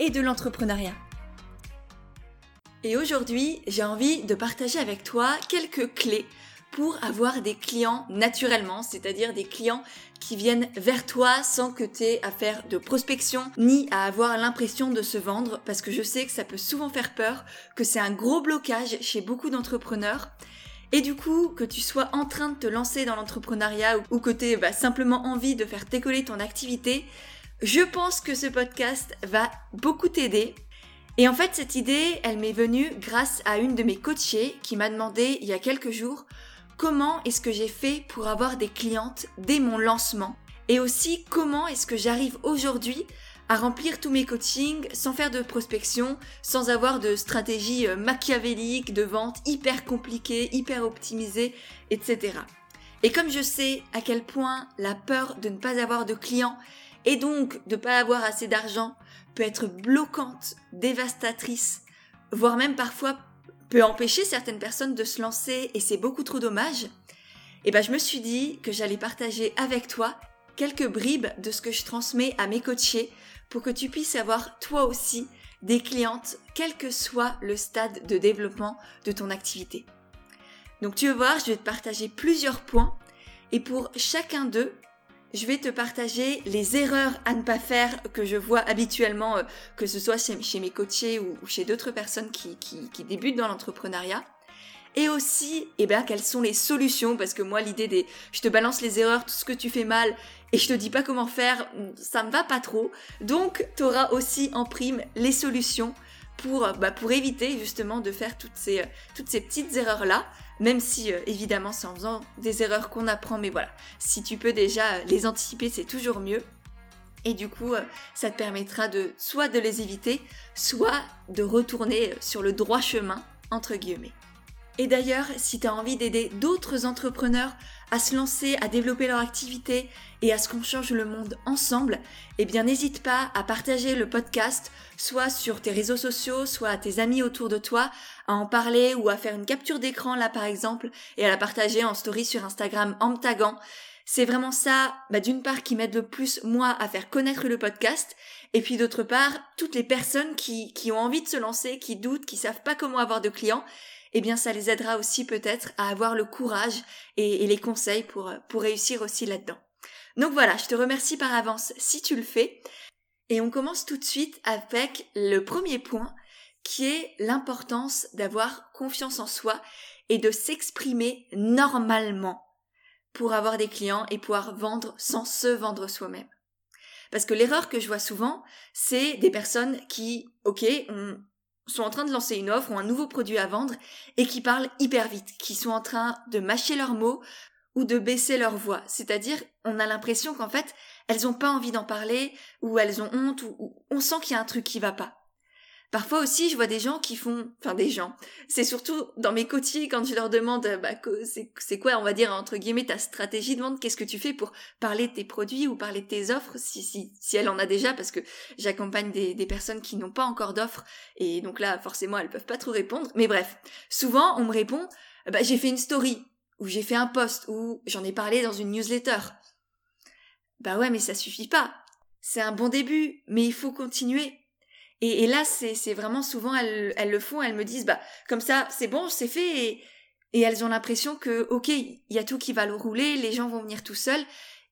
et de l'entrepreneuriat. Et aujourd'hui, j'ai envie de partager avec toi quelques clés pour avoir des clients naturellement, c'est-à-dire des clients qui viennent vers toi sans que tu aies à faire de prospection ni à avoir l'impression de se vendre parce que je sais que ça peut souvent faire peur, que c'est un gros blocage chez beaucoup d'entrepreneurs. Et du coup, que tu sois en train de te lancer dans l'entrepreneuriat ou que tu aies bah, simplement envie de faire décoller ton activité, je pense que ce podcast va beaucoup t'aider. Et en fait, cette idée, elle m'est venue grâce à une de mes coachées qui m'a demandé il y a quelques jours comment est-ce que j'ai fait pour avoir des clientes dès mon lancement? Et aussi comment est-ce que j'arrive aujourd'hui à remplir tous mes coachings sans faire de prospection, sans avoir de stratégie euh, machiavélique de vente hyper compliquée, hyper optimisée, etc. Et comme je sais à quel point la peur de ne pas avoir de clients et donc de ne pas avoir assez d'argent peut être bloquante, dévastatrice, voire même parfois peut empêcher certaines personnes de se lancer et c'est beaucoup trop dommage, et ben je me suis dit que j'allais partager avec toi quelques bribes de ce que je transmets à mes coachés pour que tu puisses avoir toi aussi des clientes quel que soit le stade de développement de ton activité. Donc tu vas voir, je vais te partager plusieurs points et pour chacun d'eux, je vais te partager les erreurs à ne pas faire que je vois habituellement, euh, que ce soit chez, mes coachés ou, chez d'autres personnes qui, débutent dans l'entrepreneuriat. Et aussi, eh ben, quelles sont les solutions? Parce que moi, l'idée des, je te balance les erreurs, tout ce que tu fais mal, et je te dis pas comment faire, ça me va pas trop. Donc, tu auras aussi en prime les solutions pour, bah, pour éviter justement de faire toutes ces, toutes ces petites erreurs là même si euh, évidemment c'est en faisant des erreurs qu'on apprend, mais voilà, si tu peux déjà euh, les anticiper, c'est toujours mieux. Et du coup, euh, ça te permettra de soit de les éviter, soit de retourner sur le droit chemin, entre guillemets. Et d'ailleurs, si tu as envie d'aider d'autres entrepreneurs à se lancer, à développer leur activité et à ce qu'on change le monde ensemble, eh bien n'hésite pas à partager le podcast, soit sur tes réseaux sociaux, soit à tes amis autour de toi, à en parler ou à faire une capture d'écran là par exemple, et à la partager en story sur Instagram en me taguant. C'est vraiment ça, bah, d'une part, qui m'aide le plus, moi, à faire connaître le podcast, et puis d'autre part, toutes les personnes qui, qui ont envie de se lancer, qui doutent, qui savent pas comment avoir de clients, eh bien ça les aidera aussi peut-être à avoir le courage et, les conseils pour, pour réussir aussi là-dedans. Donc voilà, je te remercie par avance si tu le fais. Et on commence tout de suite avec le premier point qui est l'importance d'avoir confiance en soi et de s'exprimer normalement pour avoir des clients et pouvoir vendre sans se vendre soi-même. Parce que l'erreur que je vois souvent, c'est des personnes qui, ok, ont sont en train de lancer une offre ou un nouveau produit à vendre et qui parlent hyper vite, qui sont en train de mâcher leurs mots ou de baisser leur voix. C'est-à-dire, on a l'impression qu'en fait, elles n'ont pas envie d'en parler ou elles ont honte ou, on sent qu'il y a un truc qui va pas. Parfois aussi, je vois des gens qui font, enfin des gens, c'est surtout dans mes côtiers quand je leur demande, bah, c'est quoi, on va dire, entre guillemets, ta stratégie de vente, qu'est-ce que tu fais pour parler de tes produits ou parler de tes offres, si, si, elle en a déjà, parce que j'accompagne des, des personnes qui n'ont pas encore d'offres, et donc là, forcément, elles peuvent pas trop répondre. Mais bref, souvent, on me répond, bah, j'ai fait une story, ou j'ai fait un post, ou j'en ai parlé dans une newsletter. Bah ouais, mais ça suffit pas. C'est un bon début, mais il faut continuer. Et, là, c'est vraiment souvent, elles, elles, le font, elles me disent, bah, comme ça, c'est bon, c'est fait, et, et elles ont l'impression que, ok, il y a tout qui va le rouler, les gens vont venir tout seuls,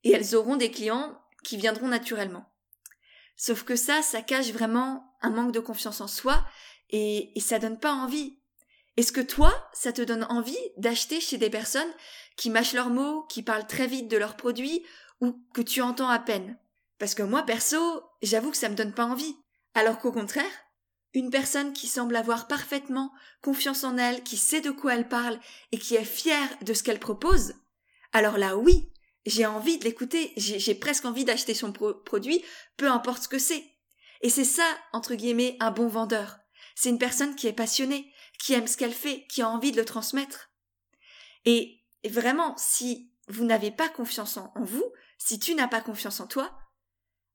et elles auront des clients qui viendront naturellement. Sauf que ça, ça cache vraiment un manque de confiance en soi, et, et ça donne pas envie. Est-ce que toi, ça te donne envie d'acheter chez des personnes qui mâchent leurs mots, qui parlent très vite de leurs produits, ou que tu entends à peine? Parce que moi, perso, j'avoue que ça me donne pas envie. Alors qu'au contraire, une personne qui semble avoir parfaitement confiance en elle, qui sait de quoi elle parle et qui est fière de ce qu'elle propose, alors là oui, j'ai envie de l'écouter, j'ai presque envie d'acheter son produit, peu importe ce que c'est. Et c'est ça, entre guillemets, un bon vendeur. C'est une personne qui est passionnée, qui aime ce qu'elle fait, qui a envie de le transmettre. Et vraiment, si vous n'avez pas confiance en, vous, si tu n'as pas confiance en toi,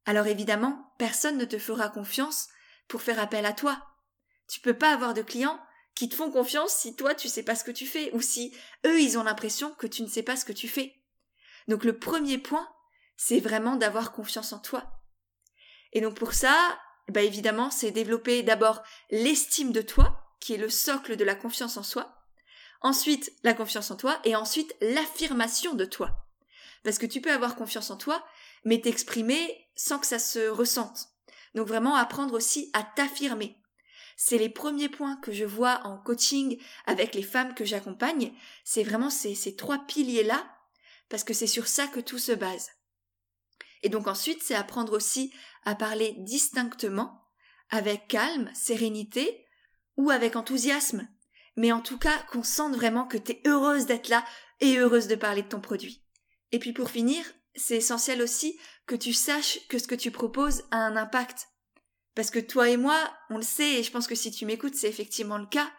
alors évidemment, personne ne te fera confiance pour faire appel à toi. Tu peux pas avoir de clients qui te font confiance si toi tu sais pas ce que tu fais ou si eux ils ont l'impression que tu ne sais pas ce que tu fais. Donc le premier point, c'est vraiment d'avoir confiance en toi. Et donc pour ça, bah évidemment, c'est développer d'abord l'estime de toi, qui est le socle de la confiance en soi. Ensuite, la confiance en toi et ensuite l'affirmation de toi. Parce que tu peux avoir confiance en toi, mais t'exprimer sans que ça se ressente. Donc vraiment apprendre aussi à t'affirmer. C'est les premiers points que je vois en coaching avec les femmes que j'accompagne. C'est vraiment ces, ces trois piliers-là, parce que c'est sur ça que tout se base. Et donc ensuite, c'est apprendre aussi à parler distinctement, avec calme, sérénité, ou avec enthousiasme, mais en tout cas qu'on sente vraiment que tu es heureuse d'être là et heureuse de parler de ton produit. Et puis pour finir, c'est essentiel aussi que tu saches que ce que tu proposes a un impact. Parce que toi et moi, on le sait, et je pense que si tu m'écoutes, c'est effectivement le cas,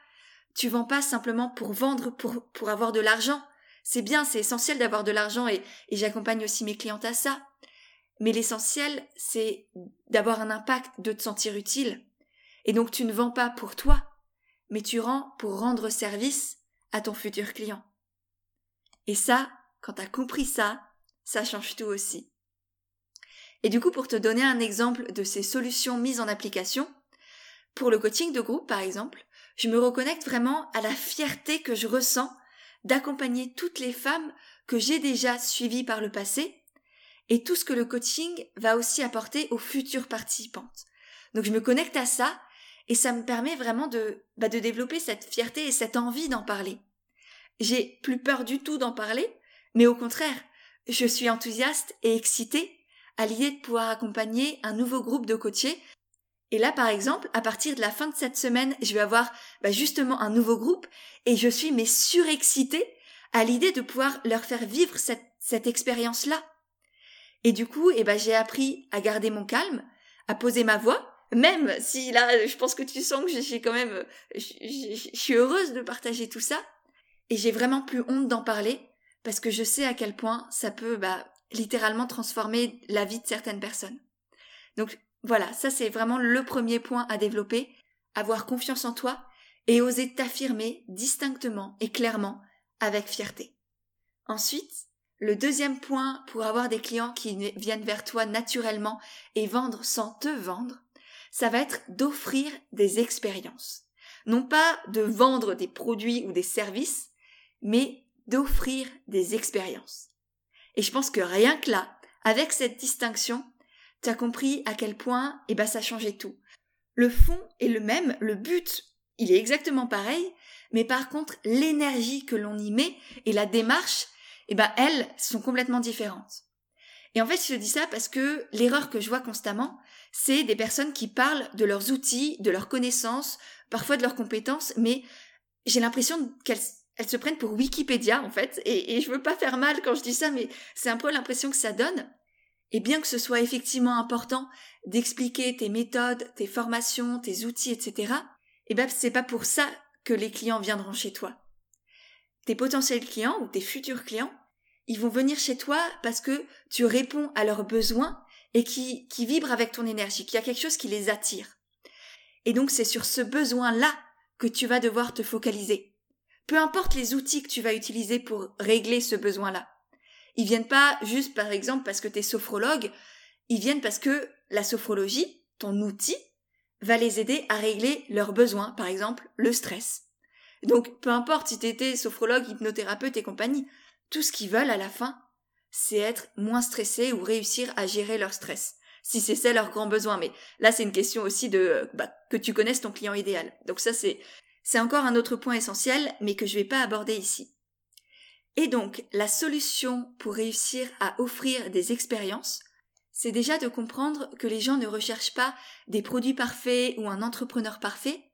tu vends pas simplement pour vendre, pour, pour avoir de l'argent. C'est bien, c'est essentiel d'avoir de l'argent et, et j'accompagne aussi mes clientes à ça. Mais l'essentiel, c'est d'avoir un impact, de te sentir utile. Et donc tu ne vends pas pour toi, mais tu rends pour rendre service à ton futur client. Et ça, quand tu as compris ça, ça change tout aussi. Et du coup, pour te donner un exemple de ces solutions mises en application, pour le coaching de groupe par exemple, je me reconnecte vraiment à la fierté que je ressens d'accompagner toutes les femmes que j'ai déjà suivies par le passé et tout ce que le coaching va aussi apporter aux futures participantes. Donc je me connecte à ça et ça me permet vraiment de, bah, de développer cette fierté et cette envie d'en parler. J'ai plus peur du tout d'en parler, mais au contraire, je suis enthousiaste et excitée à l'idée de pouvoir accompagner un nouveau groupe de coachés. Et là, par exemple, à partir de la fin de cette semaine, je vais avoir bah, justement un nouveau groupe et je suis mais surexcitée à l'idée de pouvoir leur faire vivre cette, cette expérience-là. Et du coup, eh ben, j'ai appris à garder mon calme, à poser ma voix, même si là, je pense que tu sens que j'ai quand même, je, suis heureuse de partager tout ça, et j'ai vraiment plus honte d'en parler, parce que je sais à quel point ça peut, bah, littéralement transformer la vie de certaines personnes. Donc voilà, ça c'est vraiment le premier point à développer, avoir confiance en toi et oser t'affirmer distinctement et clairement avec fierté. Ensuite, le deuxième point pour avoir des clients qui viennent vers toi naturellement et vendre sans te vendre, ça va être d'offrir des expériences. Non pas de vendre des produits ou des services, mais d'offrir des expériences. Et je pense que rien que là, avec cette distinction, tu as compris à quel point, eh ben, ça changeait tout. Le fond est le même, le but, il est exactement pareil, mais par contre, l'énergie que l'on y met et la démarche, eh ben elles sont complètement différentes. Et en fait, je te dis ça parce que l'erreur que je vois constamment, c'est des personnes qui parlent de leurs outils, de leurs connaissances, parfois de leurs compétences, mais j'ai l'impression qu'elles elles se prennent pour Wikipédia en fait, et, et je veux pas faire mal quand je dis ça, mais c'est un peu l'impression que ça donne. Et bien que ce soit effectivement important d'expliquer tes méthodes, tes formations, tes outils, etc., eh ben c'est pas pour ça que les clients viendront chez toi tes potentiels clients ou tes futurs clients, ils vont venir chez toi parce que tu réponds à leurs besoins et qui, qui vibrent avec ton énergie, qu'il y a quelque chose qui les attire. Et donc c'est sur ce besoin-là que tu vas devoir te focaliser. Peu importe les outils que tu vas utiliser pour régler ce besoin-là. Ils viennent pas juste par exemple parce que tu es sophrologue, ils viennent parce que la sophrologie, ton outil, va les aider à régler leurs besoins, par exemple le stress. Donc, peu importe si t'étais sophrologue, hypnothérapeute et compagnie, tout ce qu'ils veulent à la fin, c'est être moins stressé ou réussir à gérer leur stress. Si c'est ça leur grand besoin. Mais là, c'est une question aussi de bah, que tu connaisses ton client idéal. Donc ça, c'est c'est encore un autre point essentiel, mais que je vais pas aborder ici. Et donc, la solution pour réussir à offrir des expériences, c'est déjà de comprendre que les gens ne recherchent pas des produits parfaits ou un entrepreneur parfait,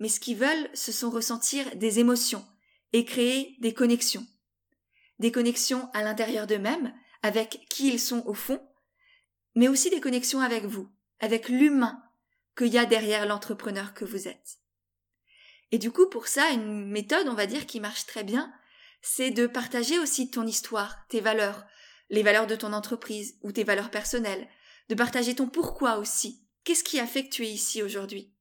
mais ce qu'ils veulent, ce sont ressentir des émotions et créer des connexions. Des connexions à l'intérieur d'eux-mêmes, avec qui ils sont au fond, mais aussi des connexions avec vous, avec l'humain qu'il y a derrière l'entrepreneur que vous êtes. Et du coup, pour ça, une méthode, on va dire, qui marche très bien, c'est de partager aussi ton histoire, tes valeurs, les valeurs de ton entreprise ou tes valeurs personnelles, de partager ton pourquoi aussi. Qu'est-ce qui a fait que tu es ici aujourd'hui?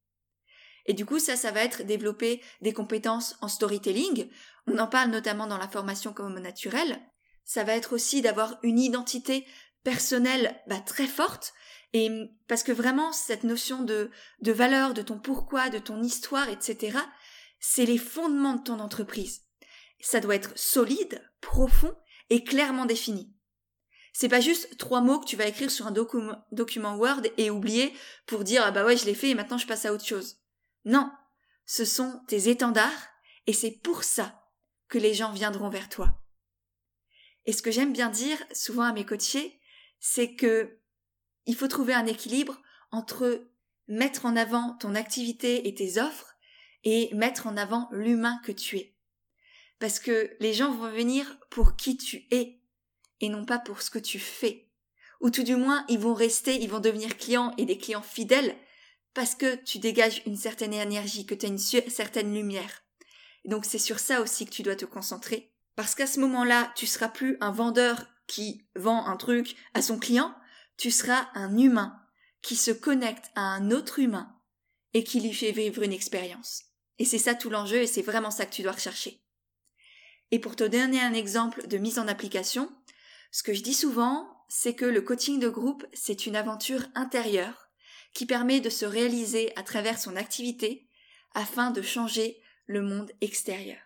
Et du coup, ça, ça va être développer des compétences en storytelling. On en parle notamment dans la formation comme naturel. Ça va être aussi d'avoir une identité personnelle bah, très forte. Et parce que vraiment, cette notion de, de valeur, de ton pourquoi, de ton histoire, etc., c'est les fondements de ton entreprise. Ça doit être solide, profond et clairement défini. C'est pas juste trois mots que tu vas écrire sur un document Word et oublier pour dire ah bah ouais je l'ai fait et maintenant je passe à autre chose. Non, ce sont tes étendards et c'est pour ça que les gens viendront vers toi. Et ce que j'aime bien dire souvent à mes coachés, c'est que il faut trouver un équilibre entre mettre en avant ton activité et tes offres et mettre en avant l'humain que tu es. Parce que les gens vont venir pour qui tu es et non pas pour ce que tu fais. Ou tout du moins, ils vont rester, ils vont devenir clients et des clients fidèles parce que tu dégages une certaine énergie, que tu as une certaine lumière. Donc c'est sur ça aussi que tu dois te concentrer. Parce qu'à ce moment-là, tu seras plus un vendeur qui vend un truc à son client, tu seras un humain qui se connecte à un autre humain et qui lui fait vivre une expérience. Et c'est ça tout l'enjeu et c'est vraiment ça que tu dois rechercher. Et pour te donner un exemple de mise en application, ce que je dis souvent, c'est que le coaching de groupe, c'est une aventure intérieure qui permet de se réaliser à travers son activité afin de changer le monde extérieur.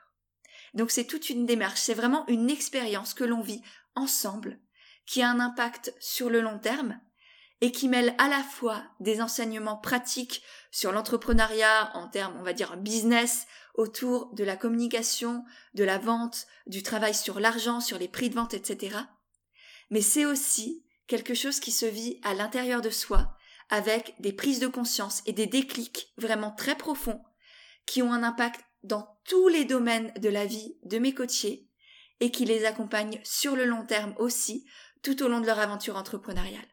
Donc c'est toute une démarche, c'est vraiment une expérience que l'on vit ensemble, qui a un impact sur le long terme et qui mêle à la fois des enseignements pratiques sur l'entrepreneuriat en termes, on va dire, business, autour de la communication, de la vente, du travail sur l'argent, sur les prix de vente, etc. Mais c'est aussi quelque chose qui se vit à l'intérieur de soi, avec des prises de conscience et des déclics vraiment très profonds, qui ont un impact dans tous les domaines de la vie de mes coachés et qui les accompagnent sur le long terme aussi, tout au long de leur aventure entrepreneuriale.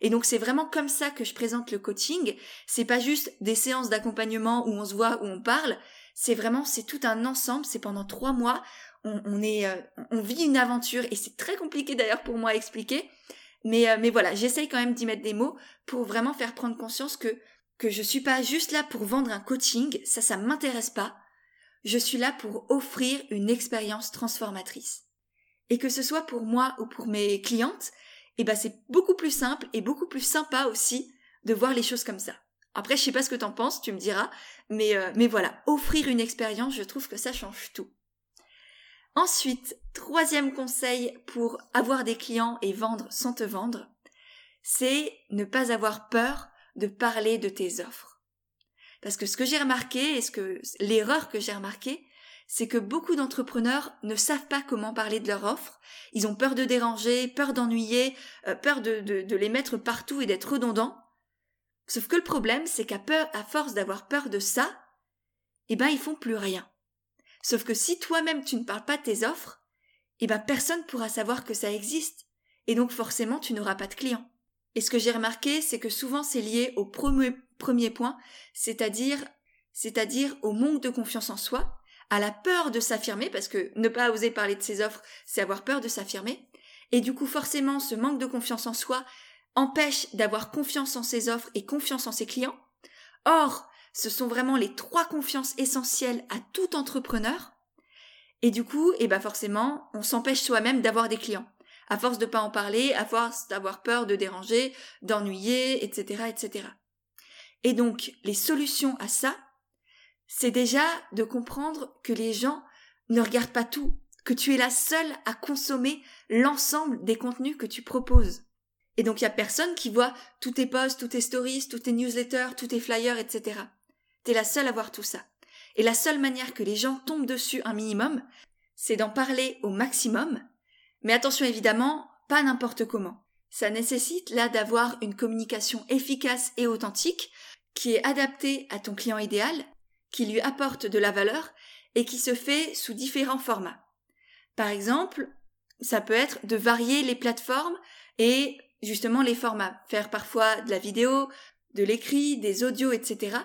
Et donc c'est vraiment comme ça que je présente le coaching. C'est pas juste des séances d'accompagnement où on se voit, où on parle. C'est vraiment, c'est tout un ensemble. C'est pendant trois mois. On, est, euh, on vit une aventure et c'est très compliqué d'ailleurs pour moi à expliquer. Mais, euh, mais voilà, j'essaye quand même d'y mettre des mots pour vraiment faire prendre conscience que que je suis pas juste là pour vendre un coaching. Ça, ça m'intéresse pas. Je suis là pour offrir une expérience transformatrice. Et que ce soit pour moi ou pour mes clientes, eh ben c'est beaucoup plus simple et beaucoup plus sympa aussi de voir les choses comme ça. Après, je sais pas ce que t'en penses, tu me diras, mais, euh, mais voilà, offrir une expérience, je trouve que ça change tout. Ensuite, troisième conseil pour avoir des clients et vendre sans te vendre, c'est ne pas avoir peur de parler de tes offres. Parce que ce que j'ai remarqué et ce que l'erreur que j'ai remarqué, c'est que beaucoup d'entrepreneurs ne savent pas comment parler de leur offre. Ils ont peur de déranger, peur d'ennuyer, euh, peur de, de, les mettre partout et d'être redondants. Sauf que le problème, c'est qu'à à force d'avoir peur de ça, eh ben, ils font plus rien. Sauf que si toi-même tu ne parles pas de tes offres, eh ben, personne pourra savoir que ça existe. Et donc, forcément, tu n'auras pas de clients. Et ce que j'ai remarqué, c'est que souvent c'est lié au premier, premier point, c'est-à-dire, c'est-à-dire au manque de confiance en soi, à la peur de s'affirmer, parce que ne pas oser parler de ses offres, c'est avoir peur de s'affirmer. Et du coup, forcément, ce manque de confiance en soi empêche d'avoir confiance en ses offres et confiance en ses clients. Or, ce sont vraiment les trois confiances essentielles à tout entrepreneur. Et du coup, eh ben forcément, on s'empêche soi-même d'avoir des clients. À force de pas en parler, à force d'avoir peur de déranger, d'ennuyer, etc., etc. Et donc, les solutions à ça, c'est déjà de comprendre que les gens ne regardent pas tout, que tu es la seule à consommer l'ensemble des contenus que tu proposes. Et donc il y a personne qui voit tous tes posts, tous tes stories, tous tes newsletters, tous tes flyers, etc. T'es la seule à voir tout ça. Et la seule manière que les gens tombent dessus un minimum, c'est d'en parler au maximum. Mais attention évidemment, pas n'importe comment. Ça nécessite là d'avoir une communication efficace et authentique qui est adaptée à ton client idéal qui lui apporte de la valeur et qui se fait sous différents formats. Par exemple, ça peut être de varier les plateformes et justement les formats, faire parfois de la vidéo, de l'écrit, des audios, etc.,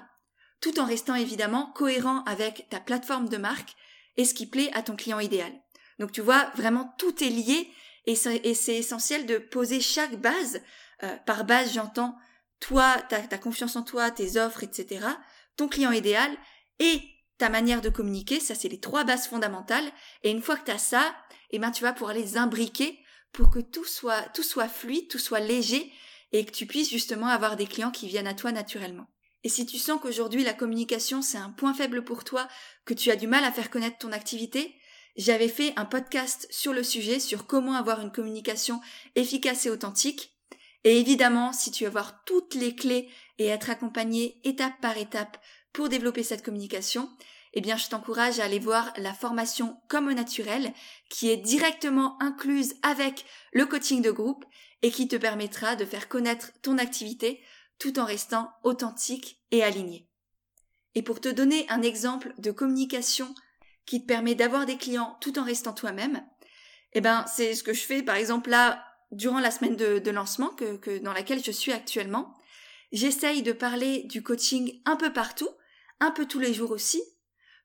tout en restant évidemment cohérent avec ta plateforme de marque et ce qui plaît à ton client idéal. Donc tu vois, vraiment tout est lié et c'est essentiel de poser chaque base. Euh, par base, j'entends toi, ta, ta confiance en toi, tes offres, etc., ton client idéal et ta manière de communiquer. Ça, c'est les trois bases fondamentales. Et une fois que tu as ça, eh ben, tu vas pouvoir les imbriquer pour que tout soit, tout soit fluide, tout soit léger et que tu puisses justement avoir des clients qui viennent à toi naturellement. Et si tu sens qu'aujourd'hui la communication c'est un point faible pour toi, que tu as du mal à faire connaître ton activité, j'avais fait un podcast sur le sujet, sur comment avoir une communication efficace et authentique. Et évidemment, si tu veux avoir toutes les clés et être accompagné étape par étape pour développer cette communication, eh bien, je t'encourage à aller voir la formation comme au naturel, qui est directement incluse avec le coaching de groupe et qui te permettra de faire connaître ton activité tout en restant authentique et aligné. Et pour te donner un exemple de communication qui te permet d'avoir des clients tout en restant toi-même, eh ben, c'est ce que je fais, par exemple, là, durant la semaine de, lancement dans laquelle je suis actuellement. J'essaye de parler du coaching un peu partout, un peu tous les jours aussi,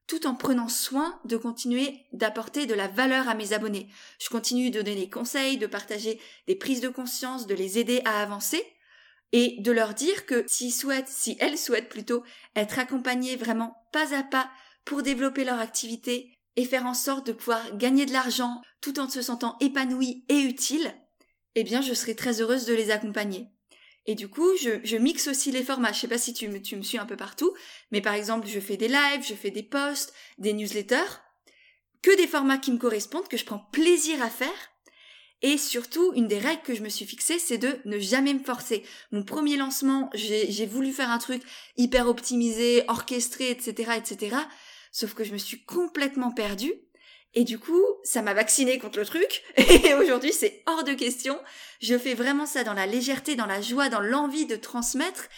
tout en prenant soin de continuer d'apporter de la valeur à mes abonnés. Je continue de donner des conseils, de partager des prises de conscience, de les aider à avancer et de leur dire que s'ils souhaitent, si elles souhaitent plutôt être accompagnées vraiment pas à pas pour développer leur activité et faire en sorte de pouvoir gagner de l'argent tout en se sentant épanouies et utiles, eh bien je serai très heureuse de les accompagner. Et du coup, je, je, mixe aussi les formats. Je sais pas si tu me, tu me suis un peu partout, mais par exemple, je fais des lives, je fais des posts, des newsletters, que des formats qui me correspondent, que je prends plaisir à faire. Et surtout, une des règles que je me suis fixée, c'est de ne jamais me forcer. Mon premier lancement, j'ai voulu faire un truc hyper optimisé, orchestré, etc., etc. Sauf que je me suis complètement perdue et du coup, ça m'a vacciné contre le truc. Et aujourd'hui, c'est hors de question. Je fais vraiment ça dans la légèreté, dans la joie, dans l'envie de transmettre.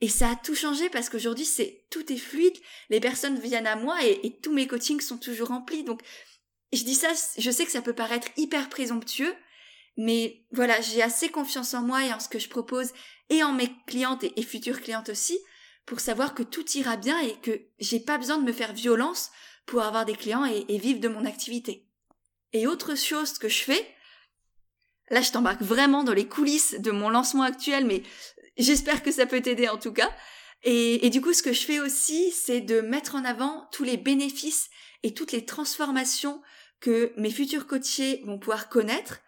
Et ça a tout changé parce qu'aujourd'hui, c'est tout est fluide. Les personnes viennent à moi et, tous mes coachings sont toujours remplis. Donc, je dis ça, je sais que ça peut paraître hyper présomptueux, mais voilà, j'ai assez confiance en moi et en ce que je propose et en mes clientes et, et futures clientes aussi pour savoir que tout ira bien et que j'ai pas besoin de me faire violence pour avoir des clients et, vivre de mon activité. Et autre chose que je fais, là je t'embarque vraiment dans les coulisses de mon lancement actuel, mais j'espère que ça peut t'aider en tout cas. Et, du coup, ce que je fais aussi, c'est de mettre en avant tous les bénéfices et toutes les transformations que mes futurs coachés vont pouvoir connaître,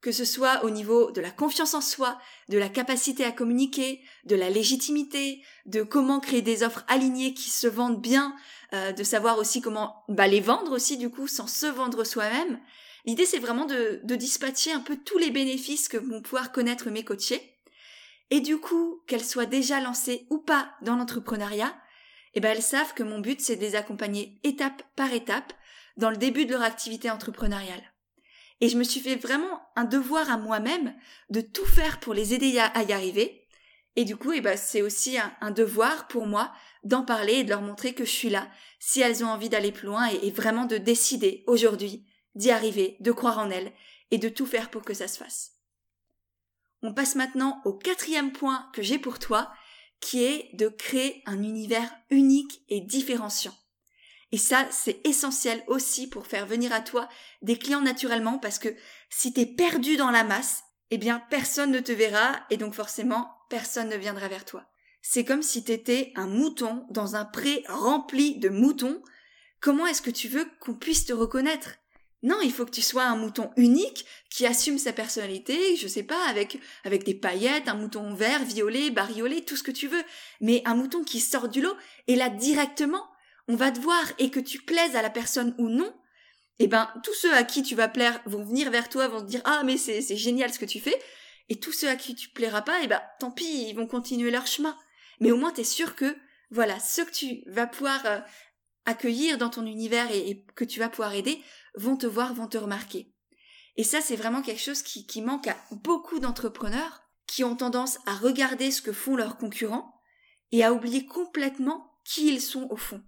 que ce soit au niveau de la confiance en soi, de la capacité à communiquer, de la légitimité, de comment créer des offres alignées qui se vendent bien, euh, de savoir aussi comment bah, les vendre aussi du coup sans se vendre soi-même. L'idée c'est vraiment de, de dispatcher un peu tous les bénéfices que vont pouvoir connaître mes coachés. Et du coup, qu'elles soient déjà lancées ou pas dans l'entrepreneuriat, eh ben elles savent que mon but c'est de les accompagner étape par étape dans le début de leur activité entrepreneuriale. Et je me suis fait vraiment un devoir à moi-même de tout faire pour les aider à y arriver. Et du coup, eh ben, c'est aussi un devoir pour moi d'en parler et de leur montrer que je suis là, si elles ont envie d'aller plus loin et, vraiment de décider aujourd'hui d'y arriver, de croire en elles et de tout faire pour que ça se fasse. On passe maintenant au quatrième point que j'ai pour toi, qui est de créer un univers unique et différenciant. Et ça, c'est essentiel aussi pour faire venir à toi des clients naturellement parce que si t'es perdu dans la masse, eh bien personne ne te verra et donc forcément personne ne viendra vers toi. C'est comme si t'étais un mouton dans un pré rempli de moutons. Comment est-ce que tu veux qu'on puisse te reconnaître? Non, il faut que tu sois un mouton unique qui assume sa personnalité, je sais pas, avec, avec des paillettes, un mouton vert, violet, bariolé, tout ce que tu veux, mais un mouton qui sort du lot, et là directement, on va te voir et que tu plaises à la personne ou non, eh ben, tous ceux à qui tu vas plaire vont venir vers toi, vont te dire, ah, mais c'est, c'est génial ce que tu fais, et tous ceux à qui tu plairas pas, eh ben, tant pis, ils vont continuer leur chemin mais au moins tu es sûr que voilà, ceux que tu vas pouvoir euh, accueillir dans ton univers et, que tu vas pouvoir aider vont te voir, vont te remarquer. Et ça, c'est vraiment quelque chose qui, qui manque à beaucoup d'entrepreneurs qui ont tendance à regarder ce que font leurs concurrents et à oublier complètement qui ils sont au fond.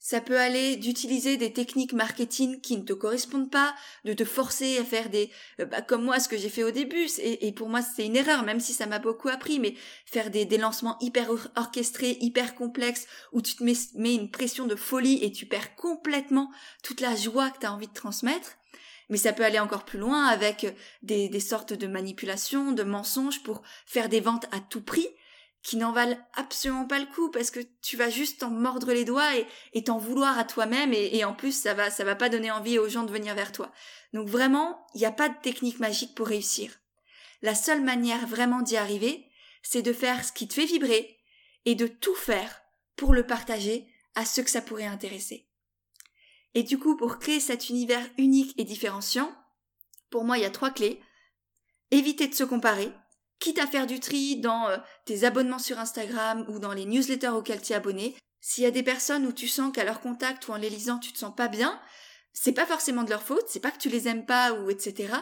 Ça peut aller d'utiliser des techniques marketing qui ne te correspondent pas, de te forcer à faire des, euh, bah, comme moi, ce que j'ai fait au début. Et, pour moi, c'est une erreur, même si ça m'a beaucoup appris. Mais faire des, lancements hyper orchestrés, hyper complexes, où tu te mets, une pression de folie et tu perds complètement toute la joie que tu as envie de transmettre. Mais ça peut aller encore plus loin avec des sortes de manipulations, de mensonges pour faire des ventes à tout prix qui n'en valent absolument pas le coup parce que tu vas juste t'en mordre les doigts et, t'en vouloir à toi-même et, en plus ça va ça va pas donner envie aux gens de venir vers toi. Donc vraiment, il n'y a pas de technique magique pour réussir. La seule manière vraiment d'y arriver, c'est de faire ce qui te fait vibrer et de tout faire pour le partager à ceux que ça pourrait intéresser. Et du coup, pour créer cet univers unique et différenciant, pour moi, il y a trois clés. Éviter de se comparer, quitte à faire du tri dans euh, tes abonnements sur Instagram ou dans les newsletters auxquels tu es abonné, s'il y a des personnes où tu sens qu'à leur contact ou en les lisant tu te sens pas bien, c'est pas forcément de leur faute, c'est pas que tu les aimes pas ou etc.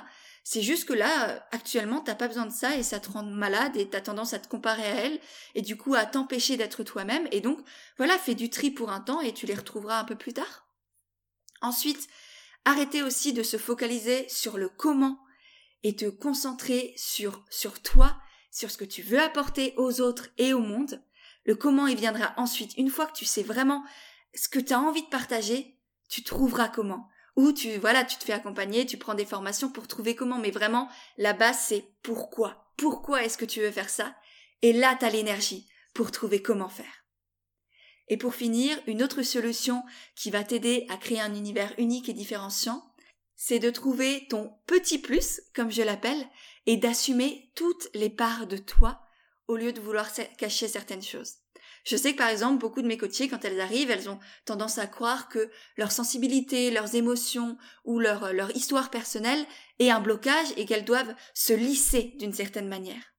C'est juste que là, euh, actuellement, t'as pas besoin de ça et ça te rend malade et t'as tendance à te comparer à elles et du coup à t'empêcher d'être toi-même et donc voilà, fais du tri pour un temps et tu les retrouveras un peu plus tard. Ensuite, arrêtez aussi de se focaliser sur le comment et te concentrer sur, sur toi, sur ce que tu veux apporter aux autres et au monde. Le comment il viendra ensuite. Une fois que tu sais vraiment ce que tu as envie de partager, tu trouveras comment. Ou tu, voilà, tu te fais accompagner, tu prends des formations pour trouver comment. Mais vraiment, la base, c'est pourquoi. Pourquoi est-ce que tu veux faire ça? Et là, tu as l'énergie pour trouver comment faire. Et pour finir, une autre solution qui va t'aider à créer un univers unique et différenciant, c'est de trouver ton petit plus, comme je l'appelle, et d'assumer toutes les parts de toi au lieu de vouloir cacher certaines choses. Je sais que par exemple, beaucoup de mes coachés, quand elles arrivent, elles ont tendance à croire que leur sensibilité, leurs émotions ou leur, leur histoire personnelle est un blocage et qu'elles doivent se lisser d'une certaine manière.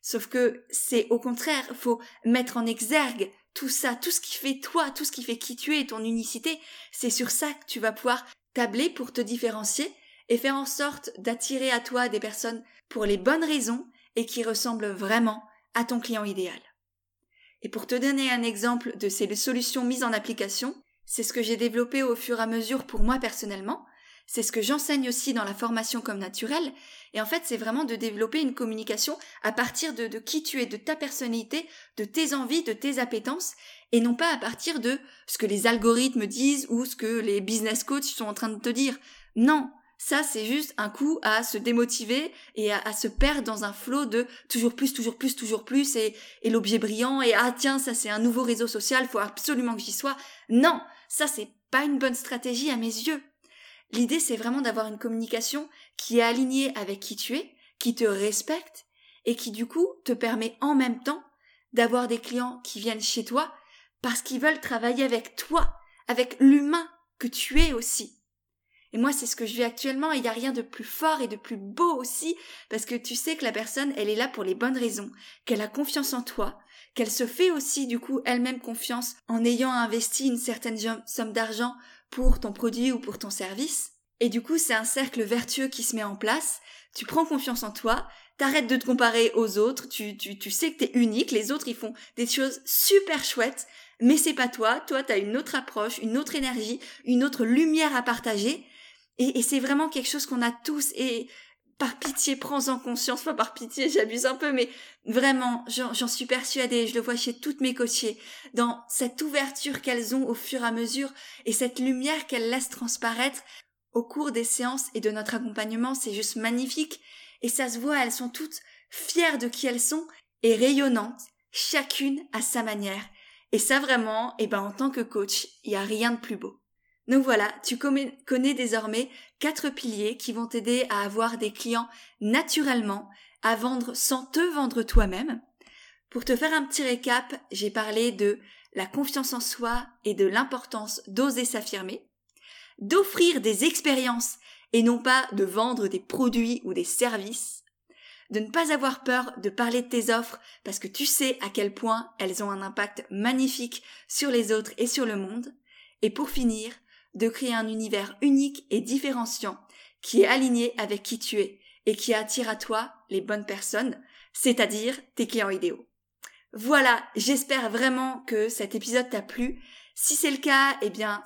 Sauf que c'est au contraire, faut mettre en exergue tout ça, tout ce qui fait toi, tout ce qui fait qui tu es, ton unicité, c'est sur ça que tu vas pouvoir tabler pour te différencier et faire en sorte d'attirer à toi des personnes pour les bonnes raisons et qui ressemblent vraiment à ton client idéal. Et pour te donner un exemple de ces solutions mises en application, c'est ce que j'ai développé au fur et à mesure pour moi personnellement, c'est ce que j'enseigne aussi dans la formation comme naturelle, et en fait c'est vraiment de développer une communication à partir de, de qui tu es, de ta personnalité, de tes envies, de tes appétences, et non pas à partir de ce que les algorithmes disent ou ce que les business coachs sont en train de te dire. Non, ça c'est juste un coup à se démotiver et à, se perdre dans un flot de toujours plus, toujours plus, toujours plus et, et l'objet brillant et ah tiens ça c'est un nouveau réseau social, faut absolument que j'y sois. Non, ça c'est pas une bonne stratégie à mes yeux. L'idée c'est vraiment d'avoir une communication qui est alignée avec qui tu es, qui te respecte et qui du coup te permet en même temps d'avoir des clients qui viennent chez toi parce qu'ils veulent travailler avec toi, avec l'humain que tu es aussi. Et moi, c'est ce que je vis actuellement il n'y a rien de plus fort et de plus beau aussi parce que tu sais que la personne, elle est là pour les bonnes raisons, qu'elle a confiance en toi, qu'elle se fait aussi du coup elle-même confiance en ayant investi une certaine somme d'argent pour ton produit ou pour ton service. Et du coup, c'est un cercle vertueux qui se met en place. Tu prends confiance en toi, t'arrêtes de te comparer aux autres, tu, tu, tu sais que t'es unique, les autres ils font des choses super chouettes, mais c'est pas toi, toi t'as une autre approche, une autre énergie, une autre lumière à partager, et, c'est vraiment quelque chose qu'on a tous, et par pitié, prends-en conscience, pas par pitié, j'abuse un peu, mais vraiment, j'en suis persuadée, je le vois chez toutes mes coachées, dans cette ouverture qu'elles ont au fur et à mesure, et cette lumière qu'elles laissent transparaître au cours des séances et de notre accompagnement, c'est juste magnifique, et ça se voit, elles sont toutes fières de qui elles sont, et rayonnantes, chacune à sa manière, et ça vraiment, et eh ben en tant que coach, il n'y a rien de plus beau. Donc voilà, tu connais désormais quatre piliers qui vont t'aider à avoir des clients naturellement, à vendre sans te vendre toi-même. Pour te faire un petit récap, j'ai parlé de la confiance en soi et de l'importance d'oser s'affirmer, d'offrir des expériences et non pas de vendre des produits ou des services, de ne pas avoir peur de parler de tes offres parce que tu sais à quel point elles ont un impact magnifique sur les autres et sur le monde, et pour finir, de créer un univers unique et différenciant qui est aligné avec qui tu es et qui attire à toi les bonnes personnes, c'est-à-dire tes clients idéaux. Voilà, j'espère vraiment que cet épisode t'a plu. Si c'est le cas, eh bien,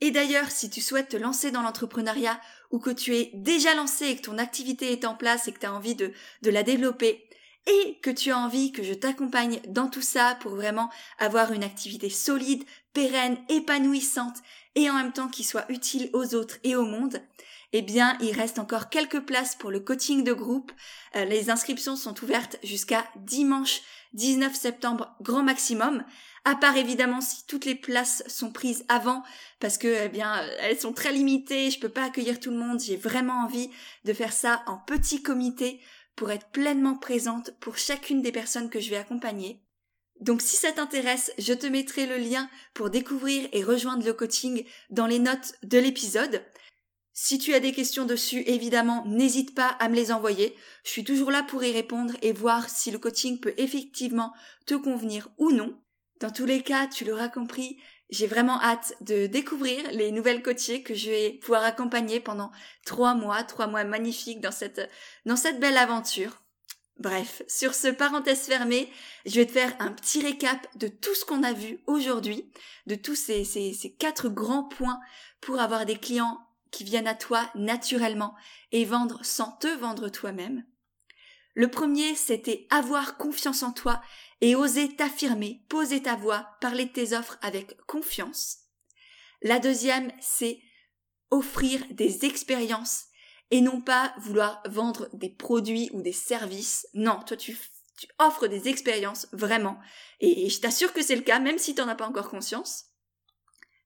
et d'ailleurs, si tu souhaites te lancer dans l'entrepreneuriat ou que tu es déjà lancé et que ton activité est en place et que tu as envie de, de la développer et que tu as envie que je t'accompagne dans tout ça pour vraiment avoir une activité solide, pérenne, épanouissante et en même temps qui soit utile aux autres et au monde, eh bien, il reste encore quelques places pour le coaching de groupe. Euh, les inscriptions sont ouvertes jusqu'à dimanche 19 septembre grand maximum. À part évidemment si toutes les places sont prises avant, parce que eh bien elles sont très limitées, je peux pas accueillir tout le monde. J'ai vraiment envie de faire ça en petit comité pour être pleinement présente pour chacune des personnes que je vais accompagner. Donc si ça t'intéresse, je te mettrai le lien pour découvrir et rejoindre le coaching dans les notes de l'épisode. Si tu as des questions dessus, évidemment, n'hésite pas à me les envoyer. Je suis toujours là pour y répondre et voir si le coaching peut effectivement te convenir ou non. Dans tous les cas, tu l'auras compris, j'ai vraiment hâte de découvrir les nouvelles coachées que je vais pouvoir accompagner pendant trois mois, trois mois magnifiques dans cette, dans cette belle aventure. Bref, sur ce parenthèse fermée, je vais te faire un petit récap de tout ce qu'on a vu aujourd'hui, de tous ces, ces, ces quatre grands points pour avoir des clients qui viennent à toi naturellement et vendre sans te vendre toi-même. Le premier, c'était avoir confiance en toi et oser t'affirmer, poser ta voix, parler de tes offres avec confiance. La deuxième, c'est offrir des expériences et non pas vouloir vendre des produits ou des services. Non, toi tu, offres des expériences vraiment. Et je t'assure que c'est le cas, même si tu n'en as pas encore conscience.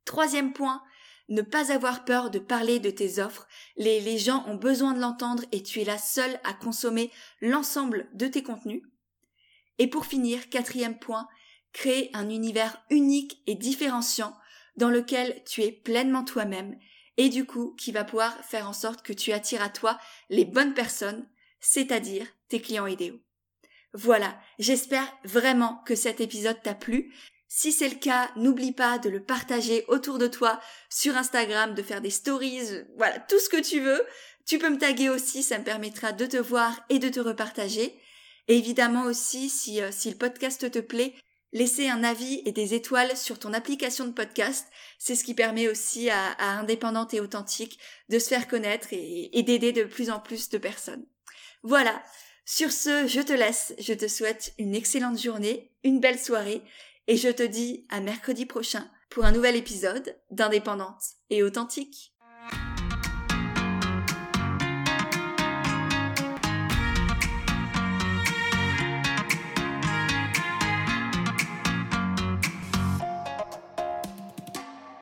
Troisième point, ne pas avoir peur de parler de tes offres. Les, les gens ont besoin de l'entendre et tu es la seule à consommer l'ensemble de tes contenus. Et pour finir, quatrième point, créer un univers unique et différenciant dans lequel tu es pleinement toi-même et du coup qui va pouvoir faire en sorte que tu attires à toi les bonnes personnes, c'est-à-dire tes clients idéaux. Voilà, j'espère vraiment que cet épisode t'a plu. Si c'est le cas, n'oublie pas de le partager autour de toi sur Instagram, de faire des stories, voilà, tout ce que tu veux. Tu peux me taguer aussi, ça me permettra de te voir et de te repartager. Et évidemment aussi, si, euh, si le podcast te plaît, laisser un avis et des étoiles sur ton application de podcast. C'est ce qui permet aussi à, Indépendante et Authentique de se faire connaître et, et d'aider de plus en plus de personnes. Voilà. Sur ce, je te laisse. Je te souhaite une excellente journée, une belle soirée et je te dis à mercredi prochain pour un nouvel épisode d'Indépendante et authentique.